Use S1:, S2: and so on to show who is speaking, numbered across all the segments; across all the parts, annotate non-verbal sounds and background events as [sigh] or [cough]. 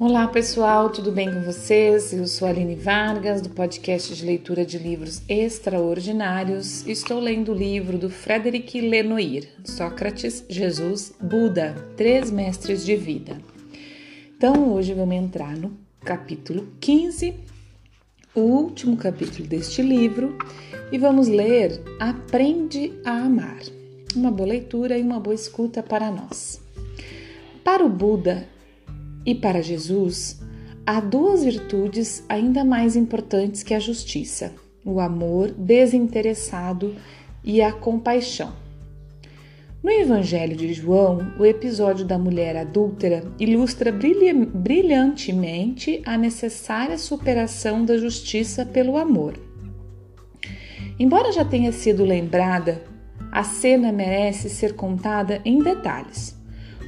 S1: Olá pessoal, tudo bem com vocês? Eu sou Aline Vargas, do podcast de leitura de livros extraordinários. Estou lendo o livro do Frederic Lenoir, Sócrates, Jesus, Buda, Três Mestres de Vida. Então hoje vamos entrar no capítulo 15, o último capítulo deste livro, e vamos ler Aprende a Amar. Uma boa leitura e uma boa escuta para nós. Para o Buda, e para Jesus, há duas virtudes ainda mais importantes que a justiça: o amor desinteressado e a compaixão. No Evangelho de João, o episódio da mulher adúltera ilustra brilhantemente a necessária superação da justiça pelo amor. Embora já tenha sido lembrada, a cena merece ser contada em detalhes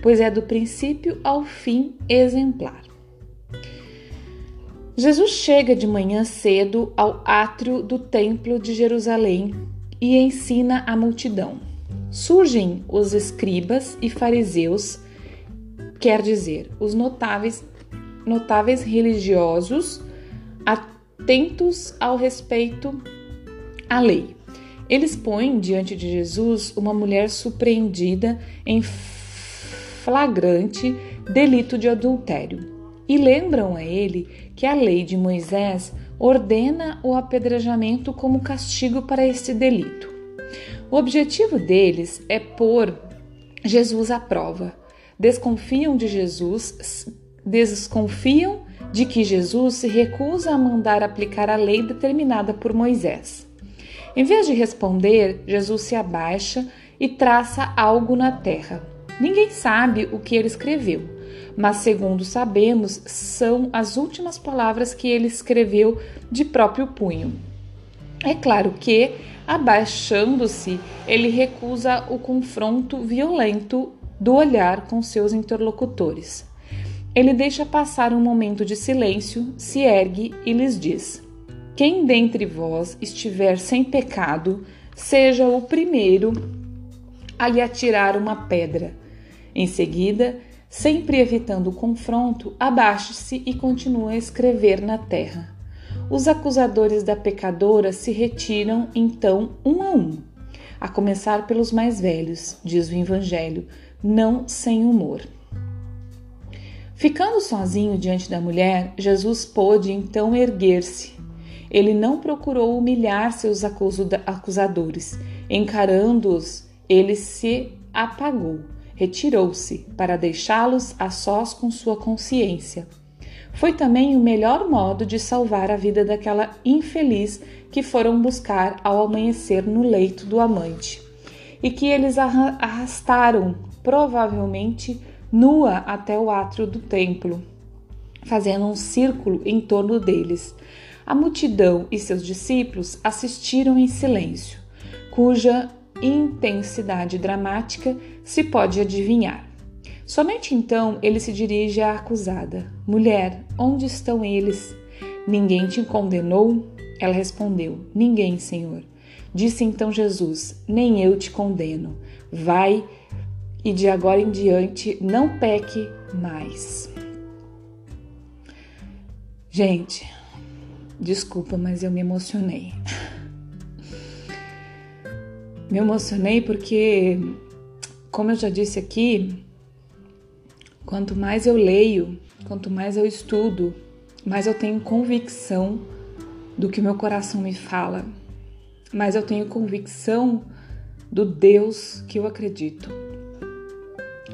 S1: pois é do princípio ao fim exemplar. Jesus chega de manhã cedo ao átrio do Templo de Jerusalém e ensina a multidão. Surgem os escribas e fariseus, quer dizer, os notáveis, notáveis religiosos atentos ao respeito à lei. Eles põem diante de Jesus uma mulher surpreendida em flagrante delito de adultério e lembram a ele que a lei de Moisés ordena o apedrejamento como castigo para este delito. O objetivo deles é pôr Jesus à prova. Desconfiam de Jesus, desconfiam de que Jesus se recusa a mandar aplicar a lei determinada por Moisés. Em vez de responder, Jesus se abaixa e traça algo na terra. Ninguém sabe o que ele escreveu, mas segundo sabemos, são as últimas palavras que ele escreveu de próprio punho. É claro que, abaixando-se, ele recusa o confronto violento do olhar com seus interlocutores. Ele deixa passar um momento de silêncio, se ergue e lhes diz: Quem dentre vós estiver sem pecado, seja o primeiro a lhe atirar uma pedra. Em seguida, sempre evitando o confronto, abaixe-se e continua a escrever na terra. Os acusadores da pecadora se retiram então um a um, a começar pelos mais velhos, diz o Evangelho, não sem humor. Ficando sozinho diante da mulher, Jesus pôde então erguer-se. Ele não procurou humilhar seus acusadores. Encarando-os, ele se apagou retirou-se para deixá-los a sós com sua consciência. Foi também o melhor modo de salvar a vida daquela infeliz que foram buscar ao amanhecer no leito do amante e que eles arrastaram, provavelmente nua, até o átrio do templo, fazendo um círculo em torno deles. A multidão e seus discípulos assistiram em silêncio, cuja intensidade dramática se pode adivinhar. Somente então ele se dirige à acusada: Mulher, onde estão eles? Ninguém te condenou? Ela respondeu: Ninguém, Senhor. Disse então Jesus: Nem eu te condeno. Vai e de agora em diante não peque mais. Gente, desculpa, mas eu me emocionei. [laughs] Me emocionei porque, como eu já disse aqui, quanto mais eu leio, quanto mais eu estudo, mais eu tenho convicção do que meu coração me fala, mais eu tenho convicção do Deus que eu acredito,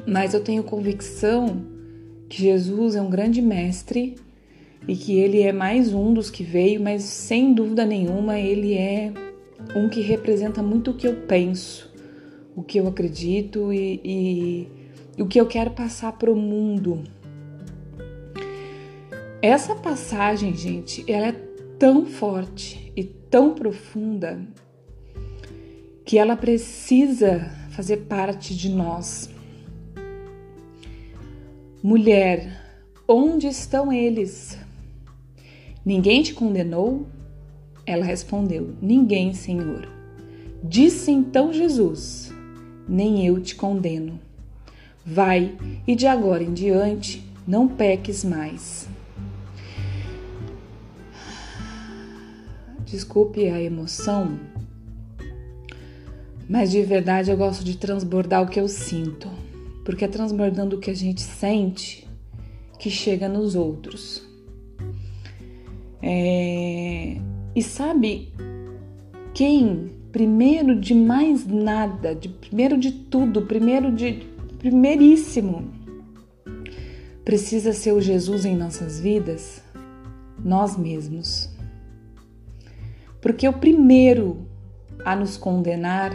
S1: mais eu tenho convicção que Jesus é um grande mestre e que ele é mais um dos que veio, mas sem dúvida nenhuma ele é um que representa muito o que eu penso, o que eu acredito e, e, e o que eu quero passar para o mundo. Essa passagem, gente, ela é tão forte e tão profunda que ela precisa fazer parte de nós. Mulher, onde estão eles? Ninguém te condenou? Ela respondeu: Ninguém, Senhor. Disse então Jesus: Nem eu te condeno. Vai e de agora em diante não peques mais. Desculpe a emoção, mas de verdade eu gosto de transbordar o que eu sinto, porque é transbordando o que a gente sente que chega nos outros. É... E sabe quem, primeiro de mais nada, de primeiro de tudo, primeiro de primeiríssimo, precisa ser o Jesus em nossas vidas? Nós mesmos. Porque o primeiro a nos condenar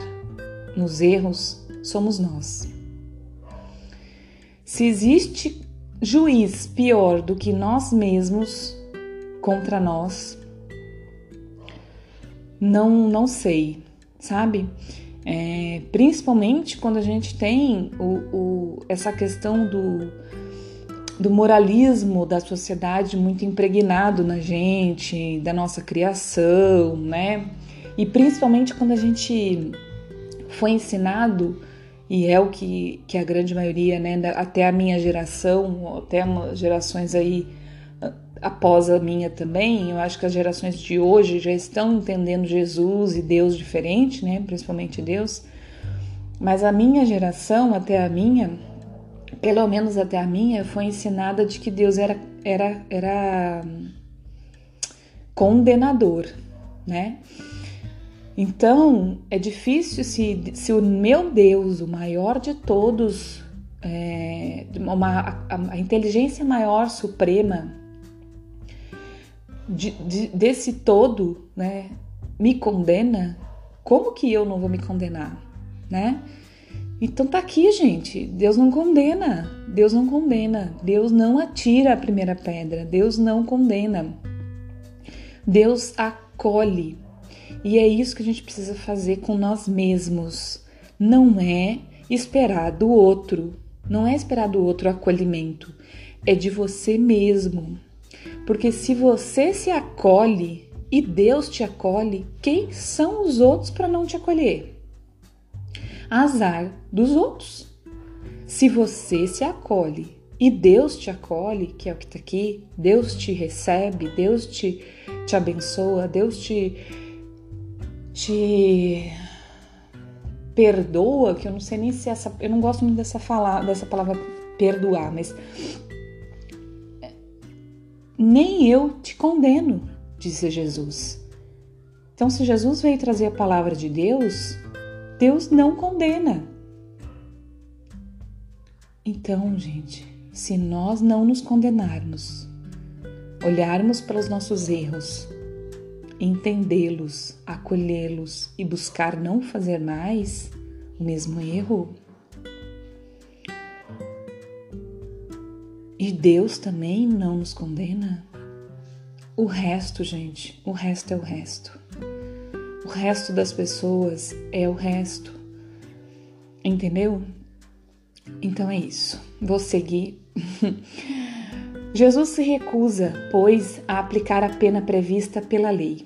S1: nos erros somos nós. Se existe juiz pior do que nós mesmos contra nós, não, não sei, sabe? É, principalmente quando a gente tem o, o, essa questão do, do moralismo da sociedade muito impregnado na gente, da nossa criação, né? E principalmente quando a gente foi ensinado, e é o que, que a grande maioria, né, até a minha geração, até gerações aí após a minha também, eu acho que as gerações de hoje já estão entendendo Jesus e Deus diferente, né? Principalmente Deus. Mas a minha geração, até a minha, pelo menos até a minha, foi ensinada de que Deus era, era, era condenador, né? Então é difícil se, se o meu Deus, o maior de todos, é, uma, a, a inteligência maior, suprema, de, de, desse todo, né, me condena, como que eu não vou me condenar, né? Então tá aqui, gente. Deus não condena. Deus não condena. Deus não atira a primeira pedra. Deus não condena. Deus acolhe. E é isso que a gente precisa fazer com nós mesmos. Não é esperar do outro. Não é esperar do outro acolhimento. É de você mesmo. Porque se você se acolhe e Deus te acolhe, quem são os outros para não te acolher? Azar dos outros. Se você se acolhe e Deus te acolhe, que é o que está aqui, Deus te recebe, Deus te, te abençoa, Deus te, te perdoa, que eu não sei nem se essa. Eu não gosto muito dessa, fala, dessa palavra perdoar, mas nem eu te condeno, disse Jesus. Então, se Jesus veio trazer a palavra de Deus, Deus não condena. Então, gente, se nós não nos condenarmos, olharmos para os nossos erros, entendê-los, acolhê-los e buscar não fazer mais o mesmo erro, E Deus também não nos condena. O resto, gente, o resto é o resto. O resto das pessoas é o resto. Entendeu? Então é isso. Vou seguir. [laughs] Jesus se recusa, pois, a aplicar a pena prevista pela lei.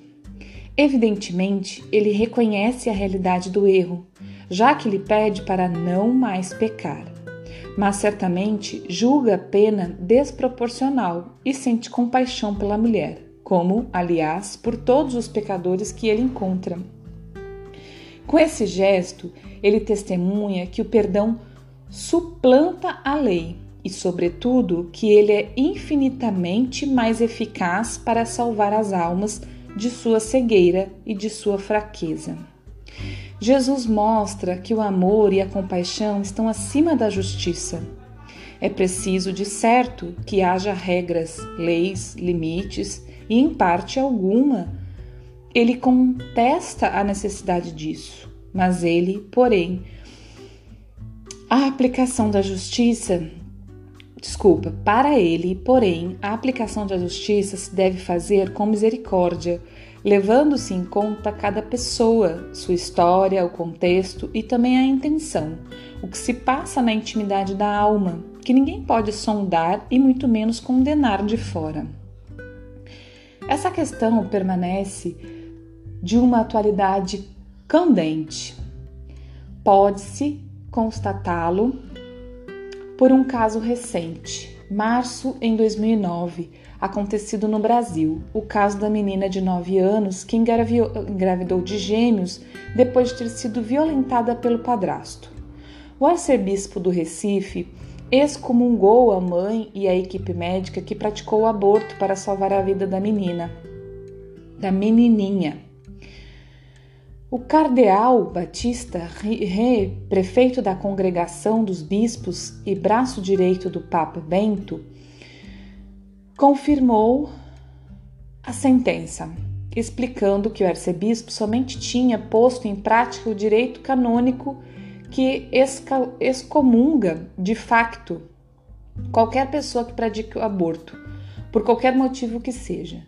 S1: Evidentemente, ele reconhece a realidade do erro, já que lhe pede para não mais pecar mas certamente julga a pena desproporcional e sente compaixão pela mulher, como, aliás, por todos os pecadores que ele encontra. Com esse gesto, ele testemunha que o perdão suplanta a lei e, sobretudo, que ele é infinitamente mais eficaz para salvar as almas de sua cegueira e de sua fraqueza. Jesus mostra que o amor e a compaixão estão acima da justiça. É preciso, de certo, que haja regras, leis, limites e, em parte alguma, ele contesta a necessidade disso. Mas ele, porém, a aplicação da justiça, desculpa, para ele, porém, a aplicação da justiça se deve fazer com misericórdia levando-se em conta cada pessoa, sua história, o contexto e também a intenção, o que se passa na intimidade da alma, que ninguém pode sondar e muito menos condenar de fora. Essa questão permanece de uma atualidade candente. Pode-se constatá-lo por um caso recente, março em 2009, acontecido no Brasil, o caso da menina de 9 anos que engravidou de gêmeos depois de ter sido violentada pelo padrasto. O arcebispo do Recife excomungou a mãe e a equipe médica que praticou o aborto para salvar a vida da menina, da menininha. O cardeal Batista, prefeito da congregação dos bispos e braço direito do Papa Bento, confirmou a sentença, explicando que o arcebispo somente tinha posto em prática o direito canônico que excomunga de facto qualquer pessoa que pratique o aborto, por qualquer motivo que seja.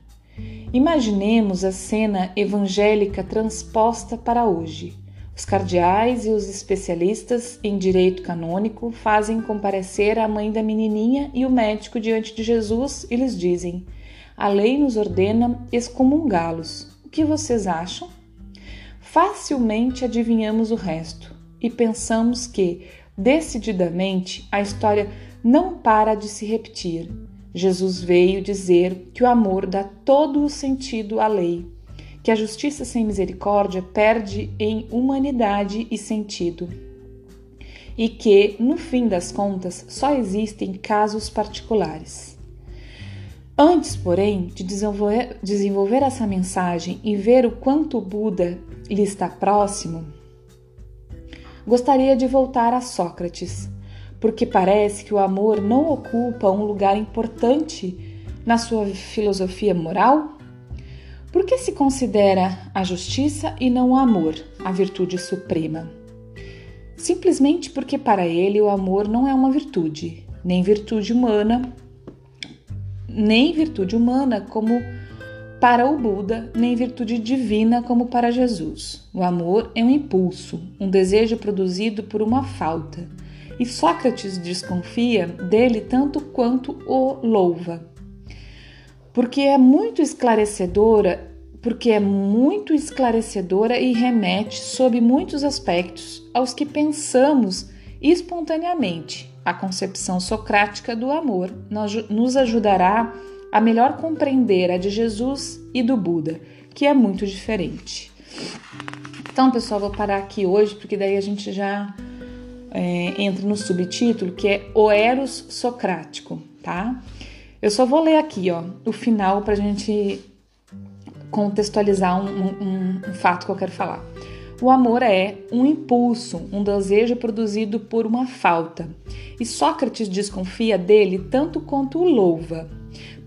S1: Imaginemos a cena evangélica transposta para hoje. Os cardeais e os especialistas em direito canônico fazem comparecer a mãe da menininha e o médico diante de Jesus e lhes dizem: A lei nos ordena excomungá-los. O que vocês acham? Facilmente adivinhamos o resto e pensamos que, decididamente, a história não para de se repetir. Jesus veio dizer que o amor dá todo o sentido à lei, que a justiça sem misericórdia perde em humanidade e sentido, e que, no fim das contas, só existem casos particulares. Antes, porém, de desenvolver, essa mensagem e ver o quanto Buda lhe está próximo, gostaria de voltar a Sócrates, porque parece que o amor não ocupa um lugar importante na sua filosofia moral? Por que se considera a justiça e não o amor a virtude suprema? Simplesmente porque para ele o amor não é uma virtude, nem virtude humana, nem virtude humana como para o Buda, nem virtude divina como para Jesus. O amor é um impulso, um desejo produzido por uma falta. E Sócrates desconfia dele tanto quanto o louva. Porque é muito esclarecedora, porque é muito esclarecedora e remete sob muitos aspectos aos que pensamos espontaneamente. A concepção socrática do amor nos ajudará a melhor compreender a de Jesus e do Buda, que é muito diferente. Então, pessoal, vou parar aqui hoje, porque daí a gente já é, entra no subtítulo, que é O Eros Socrático, tá? Eu só vou ler aqui, ó, o final para a gente contextualizar um, um, um fato que eu quero falar. O amor é um impulso, um desejo produzido por uma falta. E Sócrates desconfia dele tanto quanto o louva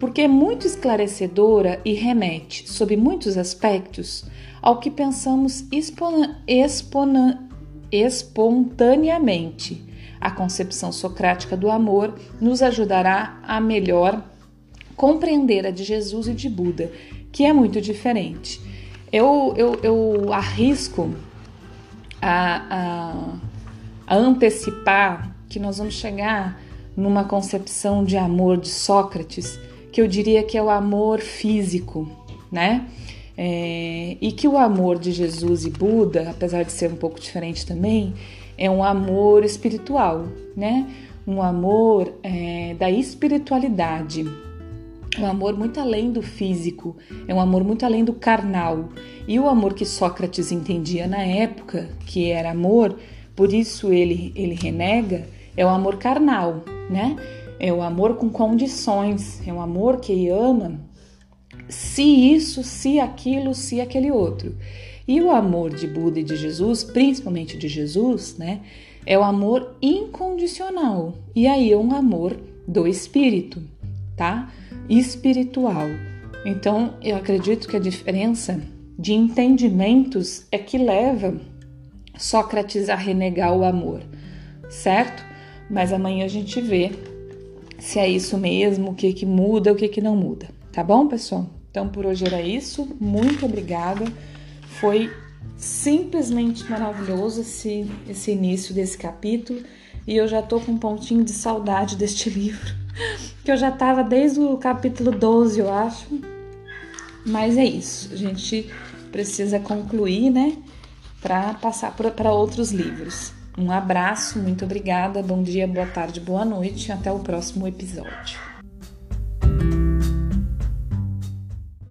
S1: porque é muito esclarecedora e remete, sob muitos aspectos, ao que pensamos espontaneamente. A concepção socrática do amor nos ajudará a melhor compreender a de Jesus e de Buda, que é muito diferente. Eu, eu, eu arrisco a, a, a antecipar que nós vamos chegar numa concepção de amor de Sócrates que eu diria que é o amor físico, né? É, e que o amor de Jesus e Buda, apesar de ser um pouco diferente também, é um amor espiritual, né? Um amor é, da espiritualidade, um amor muito além do físico, é um amor muito além do carnal. E o amor que Sócrates entendia na época, que era amor, por isso ele, ele renega, é o amor carnal, né? É o amor com condições, é um amor que ama se isso, se aquilo, se aquele outro. E o amor de Buda e de Jesus, principalmente de Jesus, né, é o amor incondicional. E aí é um amor do espírito, tá? Espiritual. Então, eu acredito que a diferença de entendimentos é que leva Sócrates a renegar o amor, certo? Mas amanhã a gente vê se é isso mesmo, o que que muda, o que que não muda. Tá bom, pessoal? Então por hoje era isso. Muito obrigada. Foi simplesmente maravilhoso esse, esse início desse capítulo e eu já tô com um pontinho de saudade deste [laughs] livro, que eu já tava desde o capítulo 12, eu acho. Mas é isso, a gente precisa concluir, né, para passar para outros livros. Um abraço, muito obrigada, bom dia, boa tarde, boa noite, até o próximo episódio.